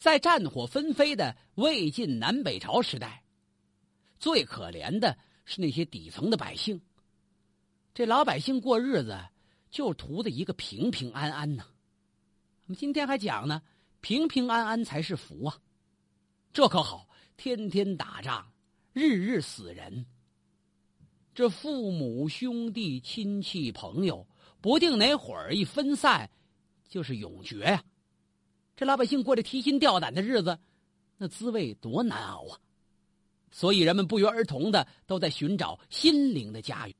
在战火纷飞的魏晋南北朝时代，最可怜的是那些底层的百姓。这老百姓过日子就图的一个平平安安呢。我们今天还讲呢，平平安安才是福啊。这可好，天天打仗，日日死人。这父母兄弟亲戚朋友，不定哪会儿一分散，就是永绝呀。这老百姓过着提心吊胆的日子，那滋味多难熬啊！所以人们不约而同的都在寻找心灵的家园，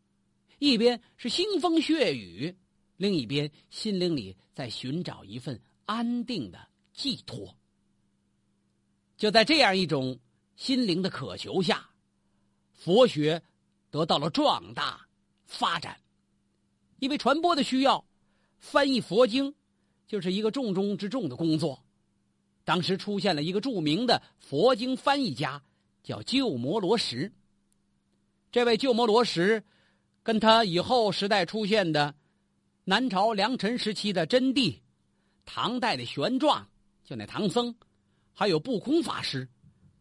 一边是腥风血雨，另一边心灵里在寻找一份安定的寄托。就在这样一种心灵的渴求下，佛学得到了壮大发展。因为传播的需要，翻译佛经。就是一个重中之重的工作。当时出现了一个著名的佛经翻译家，叫鸠摩罗什。这位鸠摩罗什，跟他以后时代出现的南朝梁陈时期的真谛、唐代的玄奘，就那唐僧，还有不空法师，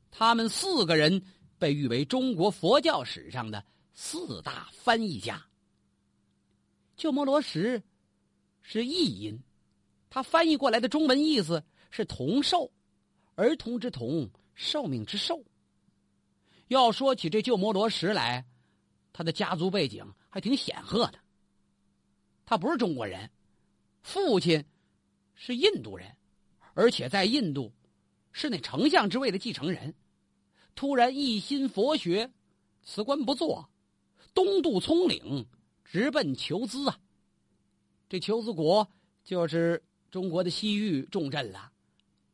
他们四个人被誉为中国佛教史上的四大翻译家。鸠摩罗什是译音。他翻译过来的中文意思是“童寿”，儿童之童，寿命之寿。要说起这鸠摩罗什来，他的家族背景还挺显赫的。他不是中国人，父亲是印度人，而且在印度是那丞相之位的继承人。突然一心佛学，辞官不做，东渡葱岭，直奔求兹啊。这求兹国就是。中国的西域重镇了，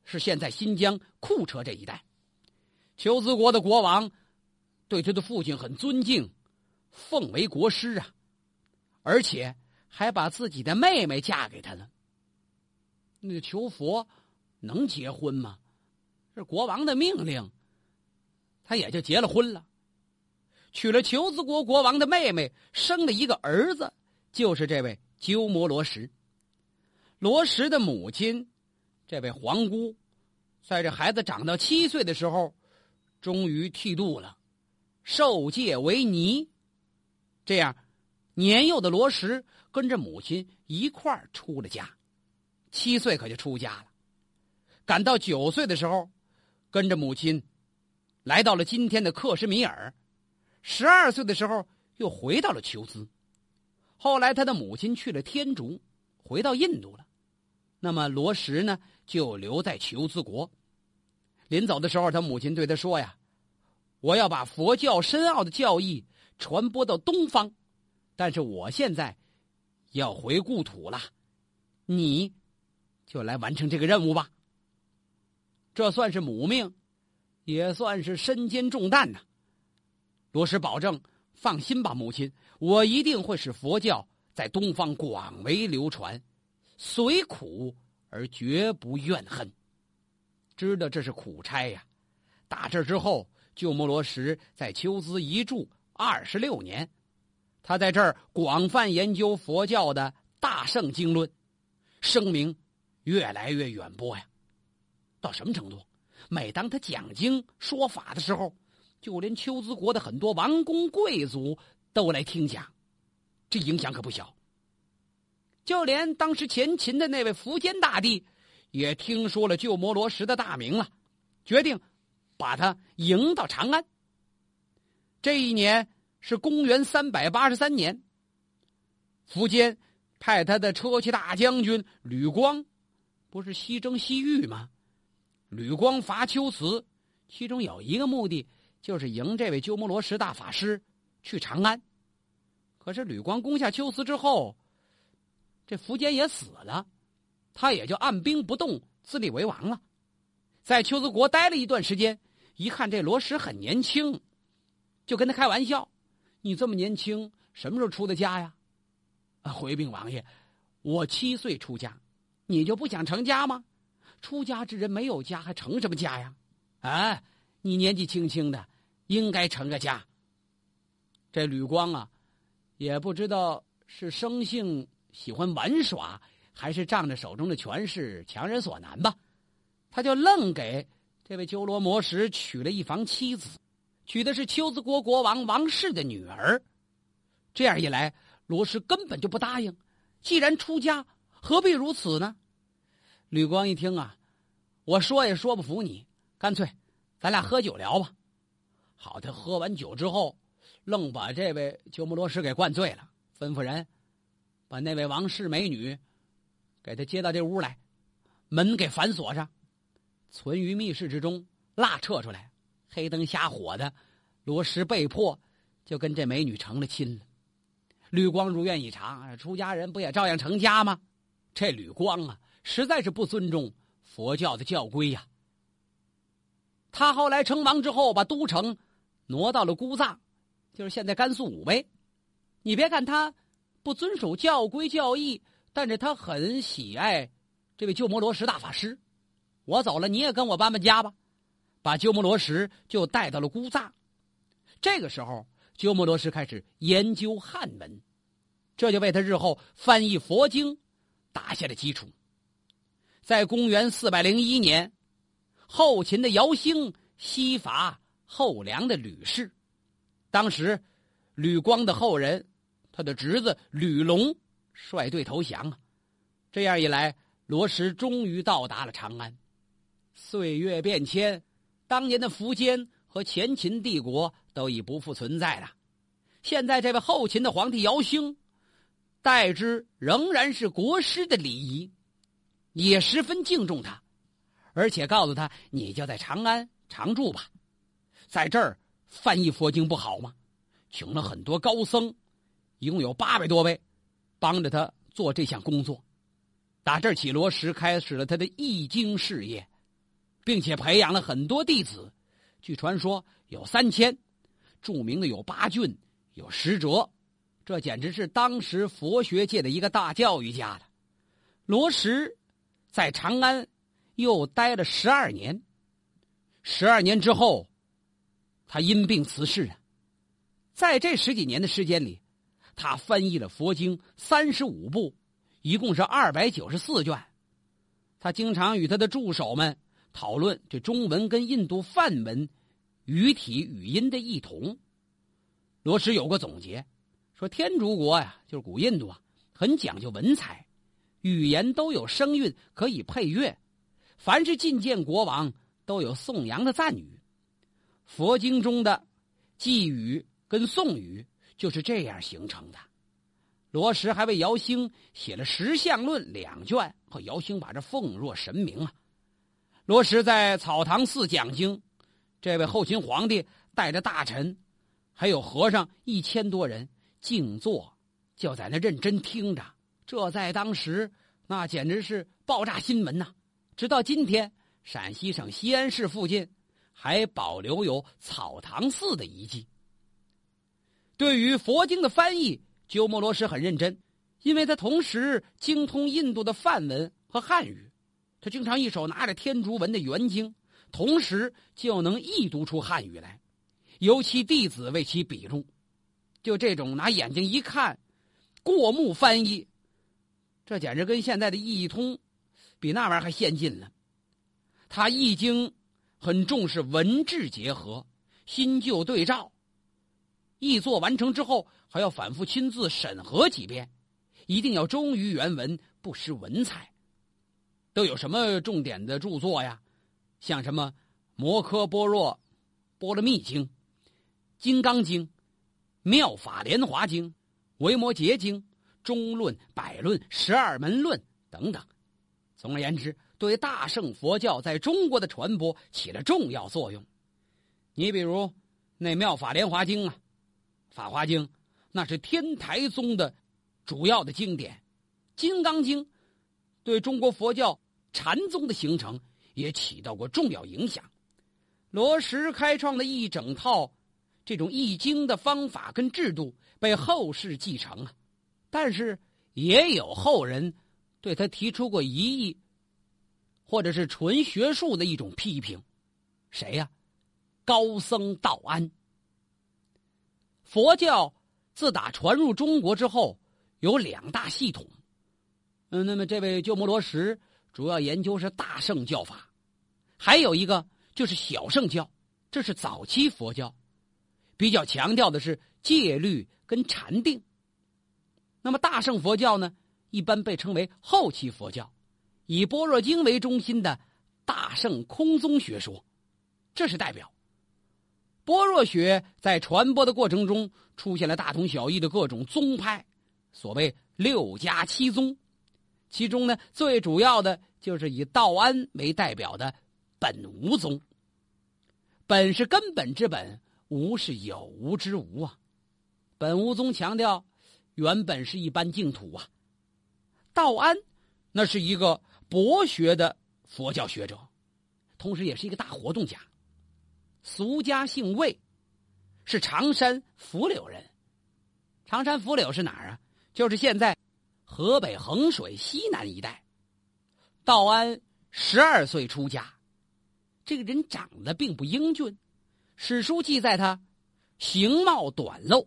是现在新疆库车这一带。求兹国的国王对他的父亲很尊敬，奉为国师啊，而且还把自己的妹妹嫁给他了。那求佛能结婚吗？是国王的命令，他也就结了婚了，娶了求兹国国王的妹妹，生了一个儿子，就是这位鸠摩罗什。罗什的母亲，这位皇姑，在这孩子长到七岁的时候，终于剃度了，受戒为尼。这样，年幼的罗什跟着母亲一块儿出了家，七岁可就出家了。赶到九岁的时候，跟着母亲来到了今天的克什米尔。十二岁的时候，又回到了求兹。后来，他的母亲去了天竺，回到印度了。那么罗什呢，就留在求兹国。临走的时候，他母亲对他说：“呀，我要把佛教深奥的教义传播到东方，但是我现在要回故土了，你就来完成这个任务吧。”这算是母命，也算是身兼重担呐。罗什保证：“放心吧，母亲，我一定会使佛教在东方广为流传。”虽苦而绝不怨恨，知道这是苦差呀。打这之后，鸠摩罗什在秋兹一住二十六年，他在这儿广泛研究佛教的大圣经论，声名越来越远播呀。到什么程度？每当他讲经说法的时候，就连秋兹国的很多王公贵族都来听讲，这影响可不小。就连当时前秦的那位苻坚大帝，也听说了鸠摩罗什的大名了，决定把他迎到长安。这一年是公元三百八十三年，苻坚派他的车骑大将军吕光，不是西征西域吗？吕光伐龟兹，其中有一个目的就是迎这位鸠摩罗什大法师去长安。可是吕光攻下龟兹之后。这苻坚也死了，他也就按兵不动，自立为王了。在丘兹国待了一段时间，一看这罗什很年轻，就跟他开玩笑：“你这么年轻，什么时候出的家呀？”啊，回禀王爷，我七岁出家，你就不想成家吗？出家之人没有家，还成什么家呀？啊，你年纪轻轻的，应该成个家。这吕光啊，也不知道是生性。喜欢玩耍，还是仗着手中的权势强人所难吧？他就愣给这位鸠罗摩什娶了一房妻子，娶的是丘兹国国王王氏的女儿。这样一来，罗什根本就不答应。既然出家，何必如此呢？吕光一听啊，我说也说不服你，干脆咱俩喝酒聊吧。好，他喝完酒之后，愣把这位鸠摩罗什给灌醉了，吩咐人把那位王氏美女给他接到这屋来，门给反锁上，存于密室之中，蜡撤出来，黑灯瞎火的，罗什被迫就跟这美女成了亲了。吕光如愿以偿，出家人不也照样成家吗？这吕光啊，实在是不尊重佛教的教规呀。他后来称王之后，把都城挪到了姑藏，就是现在甘肃武威。你别看他不遵守教规教义，但是他很喜爱这位鸠摩罗什大法师。我走了，你也跟我搬搬家吧，把鸠摩罗什就带到了姑藏。这个时候，鸠摩罗什开始研究汉文，这就为他日后翻译佛经打下了基础。在公元四百零一年。后秦的姚兴西伐后梁的吕氏，当时吕光的后人，他的侄子吕龙率队投降啊。这样一来，罗什终于到达了长安。岁月变迁，当年的苻坚和前秦帝国都已不复存在了。现在这位后秦的皇帝姚兴，待之仍然是国师的礼仪，也十分敬重他。而且告诉他，你就在长安常住吧，在这儿翻译佛经不好吗？请了很多高僧，一共有八百多位，帮着他做这项工作。打这起，罗什开始了他的译经事业，并且培养了很多弟子。据传说有三千，著名的有八俊，有十哲，这简直是当时佛学界的一个大教育家了。罗什在长安。又待了十二年，十二年之后，他因病辞世啊。在这十几年的时间里，他翻译了佛经三十五部，一共是二百九十四卷。他经常与他的助手们讨论这中文跟印度梵文语体语音的异同。罗什有个总结，说天竺国呀，就是古印度啊，很讲究文采，语言都有声韵，可以配乐。凡是觐见国王，都有颂扬的赞语。佛经中的寄语跟颂语就是这样形成的。罗什还为姚兴写了《十相论》两卷，和姚兴把这奉若神明啊。罗什在草堂寺讲经，这位后秦皇帝带着大臣，还有和尚一千多人静坐，就在那认真听着。这在当时那简直是爆炸新闻呐！直到今天，陕西省西安市附近还保留有草堂寺的遗迹。对于佛经的翻译，鸠摩罗什很认真，因为他同时精通印度的梵文和汉语，他经常一手拿着天竺文的原经，同时就能译读出汉语来，由其弟子为其笔录。就这种拿眼睛一看，过目翻译，这简直跟现在的译通。比那玩意儿还先进了。他译经很重视文质结合、新旧对照。译作完成之后，还要反复亲自审核几遍，一定要忠于原文，不失文采。都有什么重点的著作呀？像什么《摩诃般若波罗蜜经》《金刚经》《妙法莲华经》《维摩诘经》《中论》《百论》《十二门论》等等。总而言之，对大乘佛教在中国的传播起了重要作用。你比如那《妙法莲华经》啊，《法华经》，那是天台宗的主要的经典，《金刚经》对中国佛教禅宗的形成也起到过重要影响。罗什开创的一整套这种译经的方法跟制度被后世继承啊，但是也有后人。对他提出过疑义，或者是纯学术的一种批评，谁呀？高僧道安。佛教自打传入中国之后，有两大系统。嗯，那么这位鸠摩罗什主要研究是大乘教法，还有一个就是小乘教，这是早期佛教，比较强调的是戒律跟禅定。那么大乘佛教呢，一般被称为后期佛教，以般若经为中心的大乘空宗学说，这是代表。般若学在传播的过程中，出现了大同小异的各种宗派，所谓六家七宗，其中呢最主要的就是以道安为代表的。本无宗，本是根本之本，无是有无之无啊。本无宗强调，原本是一般净土啊。道安，那是一个博学的佛教学者，同时也是一个大活动家。俗家姓魏，是常山福柳人。常山福柳是哪儿啊？就是现在河北衡水西南一带。道安十二岁出家。这个人长得并不英俊，史书记载他形貌短陋，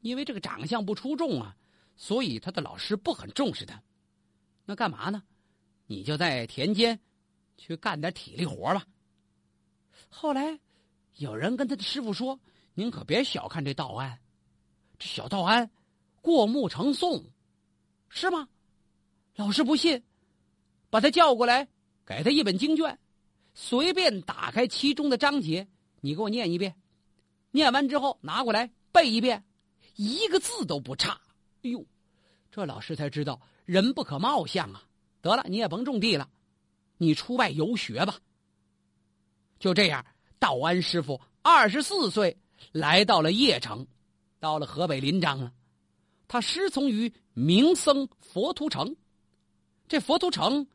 因为这个长相不出众啊，所以他的老师不很重视他。那干嘛呢？你就在田间去干点体力活吧。后来有人跟他的师傅说：“您可别小看这道安，这小道安过目成诵，是吗？”老师不信，把他叫过来，给他一本经卷。随便打开其中的章节，你给我念一遍。念完之后拿过来背一遍，一个字都不差。哎呦，这老师才知道人不可貌相啊！得了，你也甭种地了，你出外游学吧。就这样，道安师傅二十四岁来到了邺城，到了河北临漳了。他师从于名僧佛图澄，这佛图澄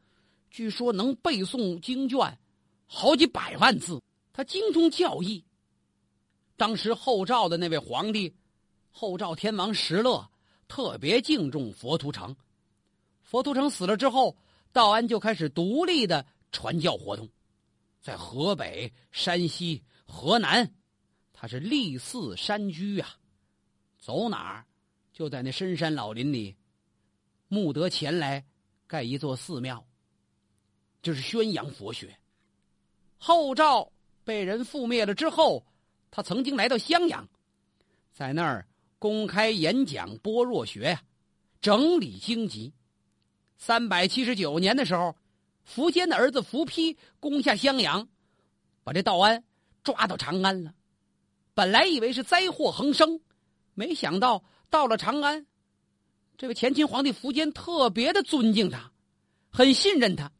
据说能背诵经卷。好几百万字，他精通教义。当时后赵的那位皇帝，后赵天王石勒特别敬重佛图澄。佛图澄死了之后，道安就开始独立的传教活动，在河北、山西、河南，他是立寺山居啊，走哪儿就在那深山老林里募得钱来盖一座寺庙，就是宣扬佛学。后赵被人覆灭了之后，他曾经来到襄阳，在那儿公开演讲般若学呀，整理经籍。三百七十九年的时候，苻坚的儿子苻丕攻下襄阳，把这道安抓到长安了。本来以为是灾祸横生，没想到到了长安，这位前秦皇帝苻坚特别的尊敬他，很信任他，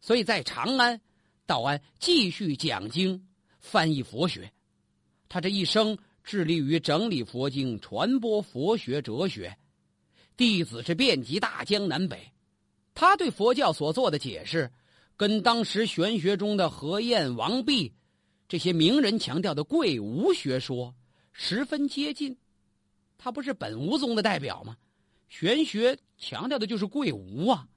所以在长安。道安继续讲经、翻译佛学，他这一生致力于整理佛经、传播佛学哲学，弟子是遍及大江南北。他对佛教所做的解释，跟当时玄学中的何晏、王弼这些名人强调的贵无学说十分接近。他不是本无宗的代表吗？玄学强调的就是贵无啊，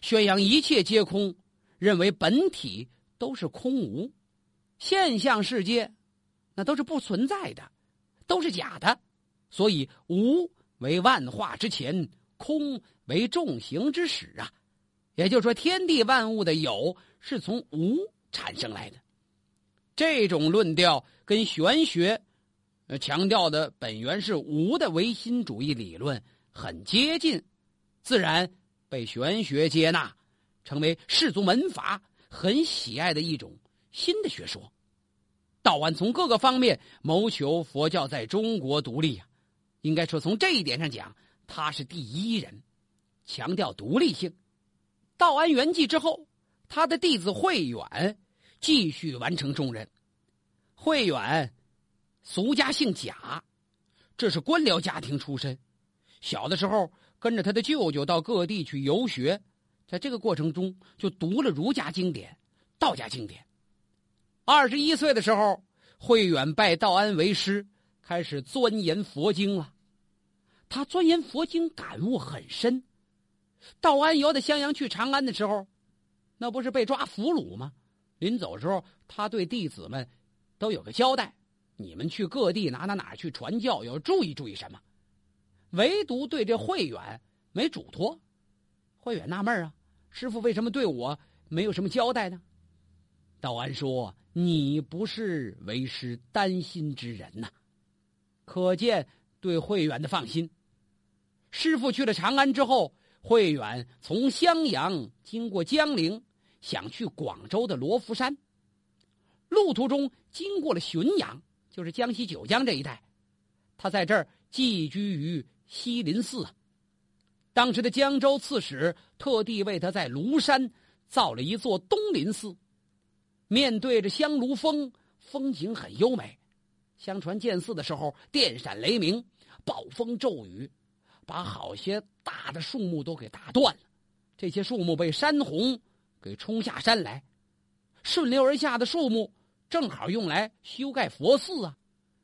宣扬一切皆空。认为本体都是空无，现象世界那都是不存在的，都是假的，所以无为万化之前，空为众行之始啊。也就是说，天地万物的有是从无产生来的。这种论调跟玄学强调的本源是无的唯心主义理论很接近，自然被玄学接纳。成为世族门阀很喜爱的一种新的学说。道安从各个方面谋求佛教在中国独立啊，应该说从这一点上讲，他是第一人，强调独立性。道安圆寂之后，他的弟子慧远继续完成重任。慧远俗家姓贾，这是官僚家庭出身，小的时候跟着他的舅舅到各地去游学。在这个过程中，就读了儒家经典、道家经典。二十一岁的时候，慧远拜道安为师，开始钻研佛经了。他钻研佛经，感悟很深。道安由的襄阳去长安的时候，那不是被抓俘虏吗？临走时候，他对弟子们都有个交代：你们去各地哪哪哪去传教，要注意注意什么。唯独对这慧远没嘱托。慧远纳闷啊，师傅为什么对我没有什么交代呢？道安说：“你不是为师担心之人呐。”可见对慧远的放心。师傅去了长安之后，慧远从襄阳经过江陵，想去广州的罗浮山。路途中经过了浔阳，就是江西九江这一带。他在这儿寄居于西林寺。当时的江州刺史特地为他在庐山造了一座东林寺，面对着香炉峰，风景很优美。相传建寺的时候电闪雷鸣，暴风骤雨，把好些大的树木都给打断了。这些树木被山洪给冲下山来，顺流而下的树木正好用来修盖佛寺啊。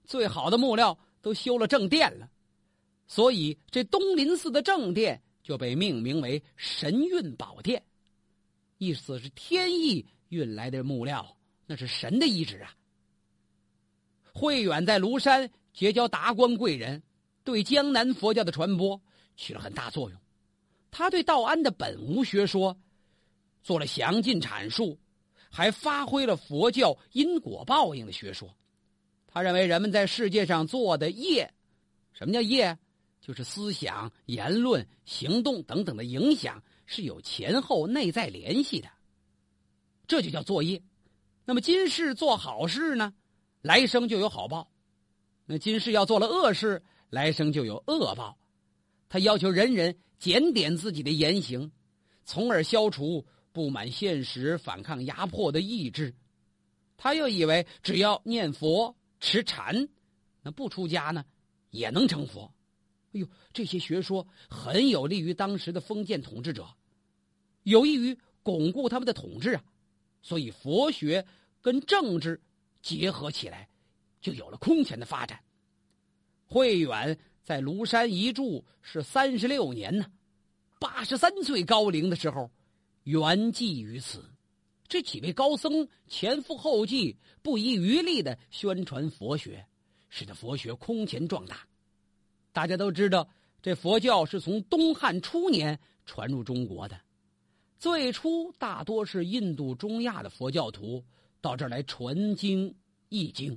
最好的木料都修了正殿了。所以，这东林寺的正殿就被命名为神运宝殿，意思是天意运来的木料，那是神的意志啊。慧远在庐山结交达官贵人，对江南佛教的传播起了很大作用。他对道安的本无学说做了详尽阐述，还发挥了佛教因果报应的学说。他认为人们在世界上做的业，什么叫业？就是思想、言论、行动等等的影响是有前后内在联系的，这就叫作业。那么今世做好事呢，来生就有好报；那今世要做了恶事，来生就有恶报。他要求人人检点自己的言行，从而消除不满现实、反抗压迫的意志。他又以为只要念佛、持禅，那不出家呢，也能成佛。哎呦，这些学说很有利于当时的封建统治者，有益于巩固他们的统治啊。所以佛学跟政治结合起来，就有了空前的发展。慧远在庐山一住是三十六年呢，八十三岁高龄的时候，圆寂于此。这几位高僧前赴后继，不遗余力的宣传佛学，使得佛学空前壮大。大家都知道，这佛教是从东汉初年传入中国的。最初大多是印度、中亚的佛教徒到这儿来传经译经，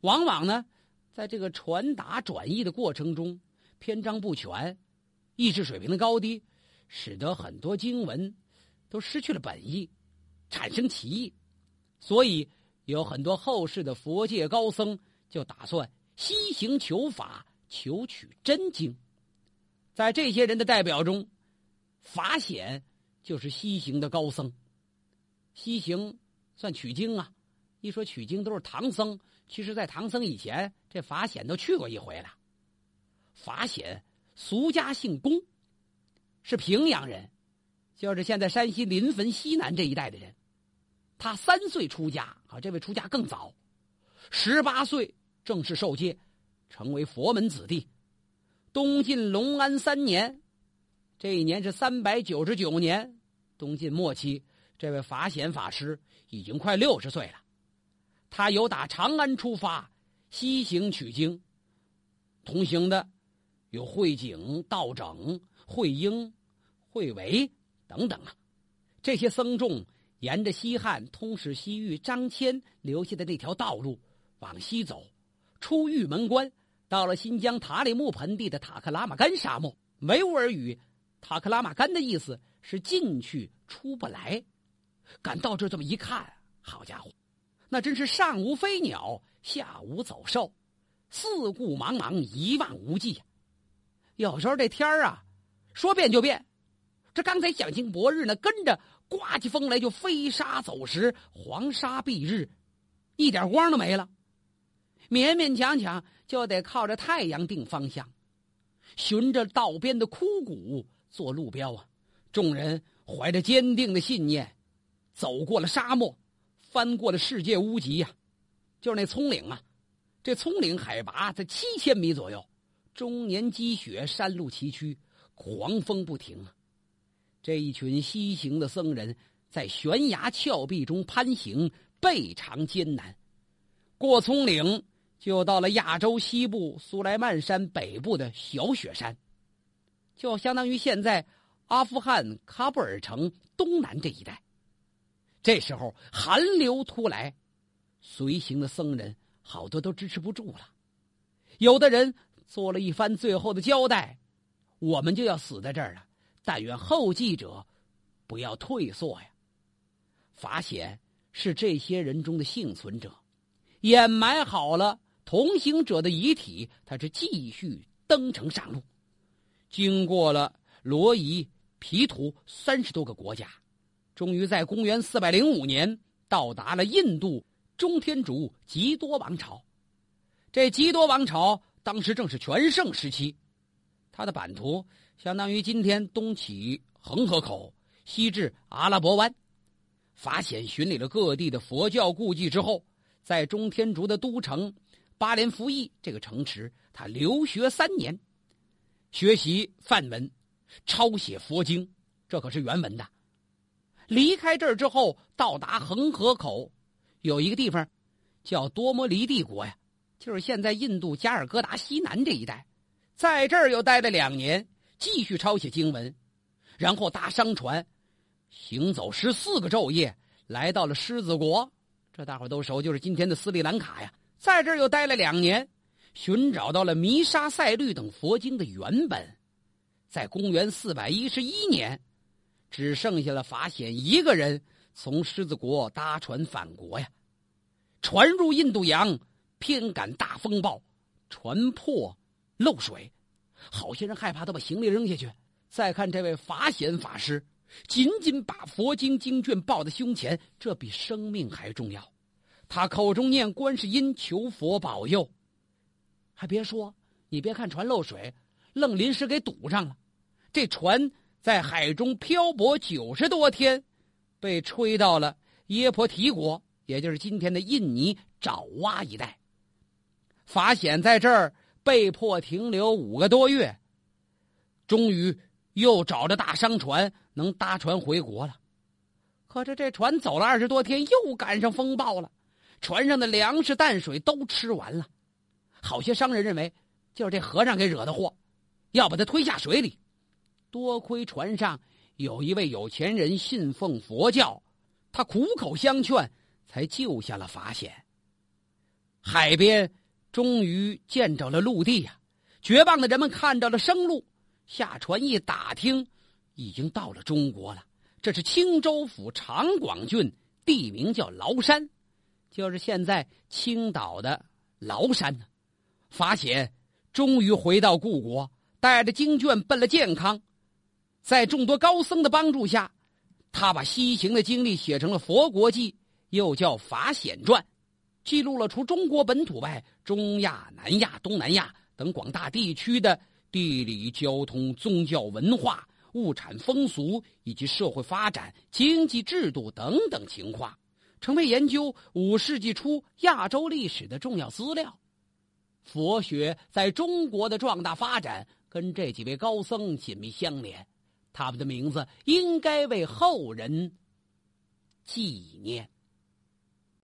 往往呢，在这个传达转译的过程中，篇章不全，意识水平的高低，使得很多经文都失去了本意，产生歧义。所以，有很多后世的佛界高僧就打算西行求法。求取真经，在这些人的代表中，法显就是西行的高僧。西行算取经啊，一说取经都是唐僧，其实在唐僧以前，这法显都去过一回了。法显俗家姓龚，是平阳人，就是现在山西临汾西南这一带的人。他三岁出家，啊，这位出家更早，十八岁正式受戒。成为佛门子弟。东晋隆安三年，这一年是三百九十九年，东晋末期，这位法显法师已经快六十岁了。他由打长安出发，西行取经，同行的有慧景、道整、慧英、慧维等等啊。这些僧众沿着西汉通使西域张骞留下的那条道路往西走，出玉门关。到了新疆塔里木盆地的塔克拉玛干沙漠，维吾尔语“塔克拉玛干”的意思是进去出不来。赶到这，这么一看，好家伙，那真是上无飞鸟，下无走兽，四顾茫茫，一望无际呀。有时候这天儿啊，说变就变。这刚才享晴博日呢，跟着刮起风来就飞沙走石，黄沙蔽日，一点光都没了。勉勉强强就得靠着太阳定方向，循着道边的枯骨做路标啊！众人怀着坚定的信念，走过了沙漠，翻过了世界屋脊呀！就是那葱岭啊，这葱岭海拔在七千米左右，终年积雪，山路崎岖，狂风不停啊！这一群西行的僧人在悬崖峭壁中攀行，倍尝艰难。过葱岭。就到了亚洲西部苏莱曼山北部的小雪山，就相当于现在阿富汗喀布尔城东南这一带。这时候寒流突来，随行的僧人好多都支持不住了，有的人做了一番最后的交代：“我们就要死在这儿了，但愿后继者不要退缩呀。”法显是这些人中的幸存者，掩埋好了同行者的遗体，他是继续登程上路，经过了罗夷、皮图三十多个国家。终于在公元四百零五年到达了印度中天竺吉多王朝。这吉多王朝当时正是全盛时期，它的版图相当于今天东起恒河口，西至阿拉伯湾。法显巡礼了各地的佛教故迹之后，在中天竺的都城巴连福邑这个城池，他留学三年，学习梵文，抄写佛经，这可是原文的。离开这儿之后，到达恒河口，有一个地方叫多摩离帝国呀，就是现在印度加尔各答西南这一带。在这儿又待了两年，继续抄写经文，然后搭商船，行走十四个昼夜，来到了狮子国。这大伙都熟，就是今天的斯里兰卡呀。在这儿又待了两年，寻找到了弥沙赛律等佛经的原本。在公元四百一十一年。只剩下了法显一个人从狮子国搭船返国呀，船入印度洋，偏赶大风暴，船破漏水，好些人害怕，都把行李扔下去。再看这位法显法师，紧紧把佛经经卷抱在胸前，这比生命还重要。他口中念观世音，求佛保佑。还别说，你别看船漏水，愣临时给堵上了，这船。在海中漂泊九十多天，被吹到了耶婆提国，也就是今天的印尼爪哇一带。法显在这儿被迫停留五个多月，终于又找着大商船能搭船回国了。可是这船走了二十多天，又赶上风暴了，船上的粮食淡水都吃完了。好些商人认为，就是这和尚给惹的祸，要把他推下水里。多亏船上有一位有钱人信奉佛教，他苦口相劝，才救下了法显。海边终于见着了陆地呀！绝望的人们看到了生路，下船一打听，已经到了中国了。这是青州府长广郡，地名叫崂山，就是现在青岛的崂山呢。法显终于回到故国，带着经卷奔了健康。在众多高僧的帮助下，他把西行的经历写成了《佛国记》，又叫《法显传》，记录了除中国本土外，中亚、南亚、东南亚等广大地区的地理、交通、宗教、文化、物产、风俗以及社会发展、经济制度等等情况，成为研究五世纪初亚洲历史的重要资料。佛学在中国的壮大发展，跟这几位高僧紧密相连。他们的名字应该为后人纪念。